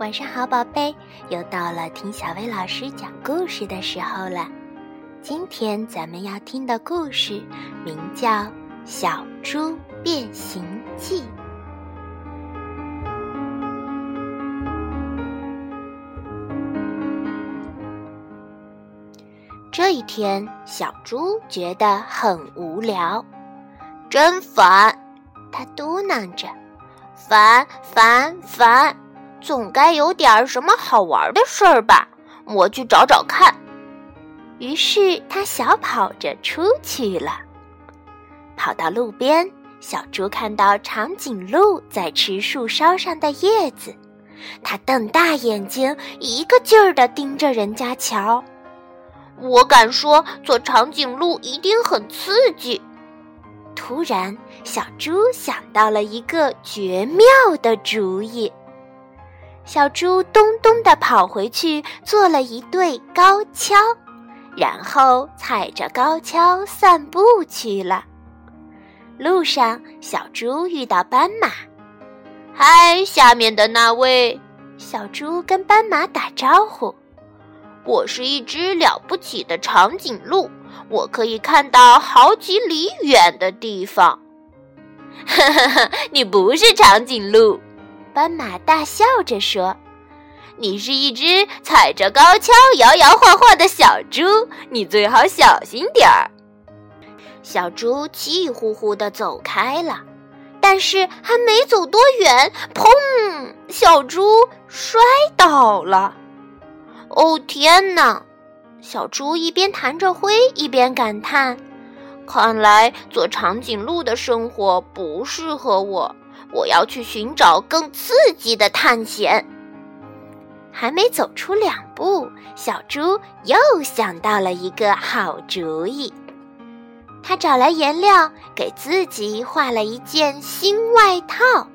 晚上好，宝贝，又到了听小薇老师讲故事的时候了。今天咱们要听的故事名叫《小猪变形记》。这一天，小猪觉得很无聊，真烦，他嘟囔着：“烦烦烦，总该有点什么好玩的事儿吧？我去找找看。”于是他小跑着出去了。跑到路边，小猪看到长颈鹿在吃树梢上的叶子，它瞪大眼睛，一个劲儿地盯着人家瞧。我敢说，做长颈鹿一定很刺激。突然，小猪想到了一个绝妙的主意。小猪咚咚地跑回去，做了一对高跷，然后踩着高跷散步去了。路上，小猪遇到斑马。“嗨，下面的那位！”小猪跟斑马打招呼。我是一只了不起的长颈鹿，我可以看到好几里远的地方。哈哈哈，你不是长颈鹿，斑马大笑着说：“你是一只踩着高跷摇摇晃晃的小猪，你最好小心点儿。”小猪气呼呼地走开了，但是还没走多远，砰！小猪摔倒了。哦天哪！小猪一边弹着灰，一边感叹：“看来做长颈鹿的生活不适合我，我要去寻找更刺激的探险。”还没走出两步，小猪又想到了一个好主意。他找来颜料，给自己画了一件新外套。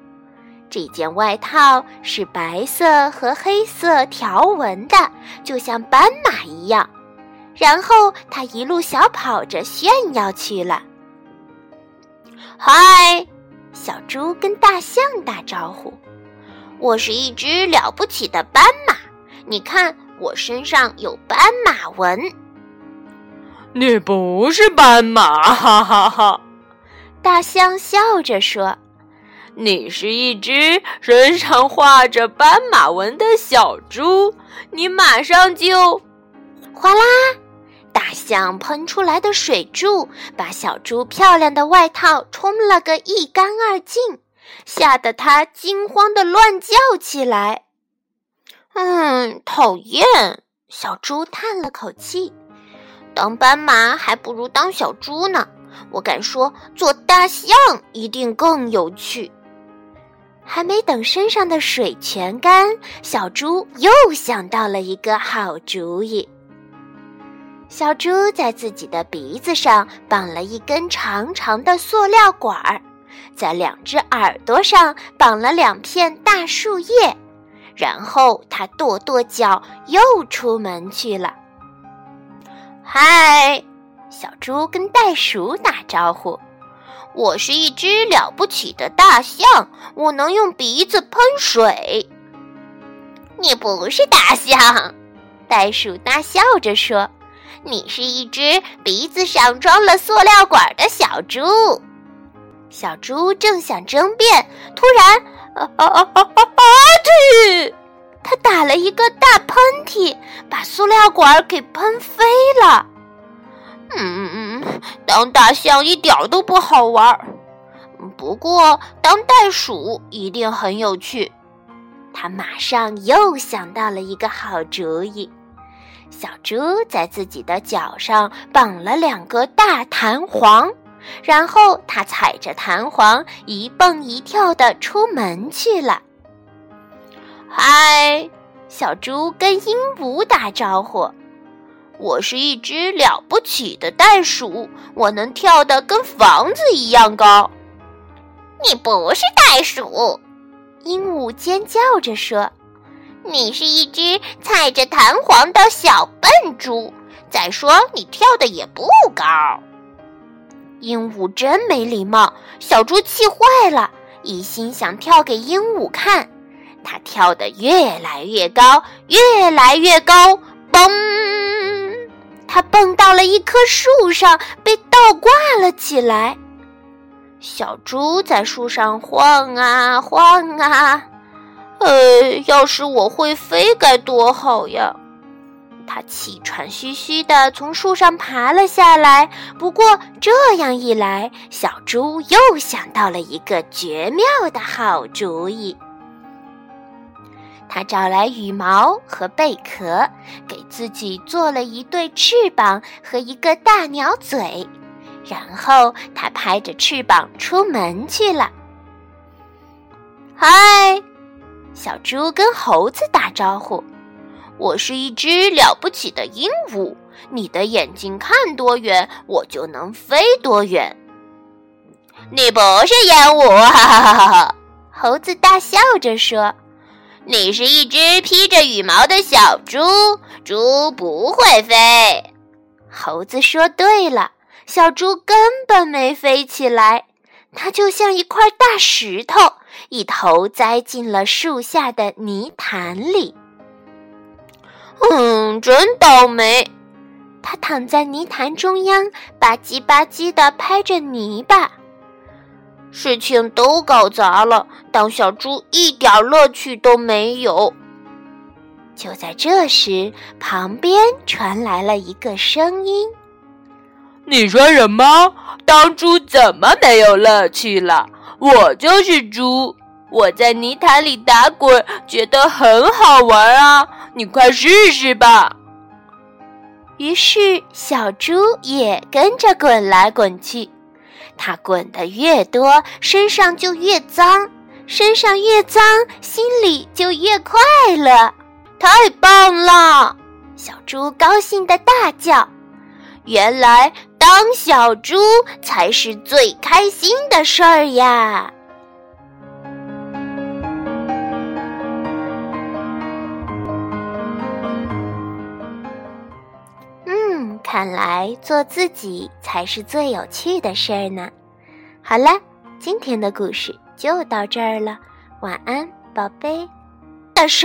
这件外套是白色和黑色条纹的，就像斑马一样。然后他一路小跑着炫耀去了。嗨，小猪跟大象打招呼：“我是一只了不起的斑马，你看我身上有斑马纹。”你不是斑马，哈哈哈！大象笑着说。你是一只身上画着斑马纹的小猪，你马上就，哗啦！大象喷出来的水柱把小猪漂亮的外套冲了个一干二净，吓得它惊慌的乱叫起来。嗯，讨厌！小猪叹了口气，当斑马还不如当小猪呢。我敢说，做大象一定更有趣。还没等身上的水全干，小猪又想到了一个好主意。小猪在自己的鼻子上绑了一根长长的塑料管儿，在两只耳朵上绑了两片大树叶，然后它跺跺脚，又出门去了。嗨，小猪跟袋鼠打招呼。我是一只了不起的大象，我能用鼻子喷水。你不是大象，袋鼠大笑着说：“你是一只鼻子上装了塑料管的小猪。”小猪正想争辩，突然，啊啊啊啊啊！嚏！他打了一个大喷嚏，把塑料管给喷飞了。嗯嗯，当大象一点都不好玩儿，不过当袋鼠一定很有趣。他马上又想到了一个好主意：小猪在自己的脚上绑了两个大弹簧，然后他踩着弹簧一蹦一跳的出门去了。嗨，小猪跟鹦鹉打招呼。我是一只了不起的袋鼠，我能跳得跟房子一样高。你不是袋鼠，鹦鹉尖叫着说：“你是一只踩着弹簧的小笨猪。再说，你跳的也不高。”鹦鹉真没礼貌。小猪气坏了，一心想跳给鹦鹉看。它跳得越来越高，越来越高，嘣！它蹦到了一棵树上，被倒挂了起来。小猪在树上晃啊晃啊，呃，要是我会飞该多好呀！它气喘吁吁地从树上爬了下来。不过这样一来，小猪又想到了一个绝妙的好主意。他找来羽毛和贝壳，给自己做了一对翅膀和一个大鸟嘴，然后他拍着翅膀出门去了。嗨，小猪跟猴子打招呼。我是一只了不起的鹦鹉，你的眼睛看多远，我就能飞多远。你不是鹦鹉，哈哈哈哈哈！猴子大笑着说：“你是一只披着羽毛的小猪，猪不会飞。”猴子说：“对了，小猪根本没飞起来，它就像一块大石头，一头栽进了树下的泥潭里。”嗯，真倒霉！他躺在泥潭中央，吧唧吧唧地拍着泥巴。事情都搞砸了，当小猪一点乐趣都没有。就在这时，旁边传来了一个声音：“你说什么？当猪怎么没有乐趣了？我就是猪。”我在泥潭里打滚，觉得很好玩啊！你快试试吧。于是小猪也跟着滚来滚去，它滚得越多，身上就越脏；身上越脏，心里就越快乐。太棒了！小猪高兴地大叫：“原来当小猪才是最开心的事儿呀！”看来做自己才是最有趣的事儿呢。好了，今天的故事就到这儿了，晚安，宝贝。大帅。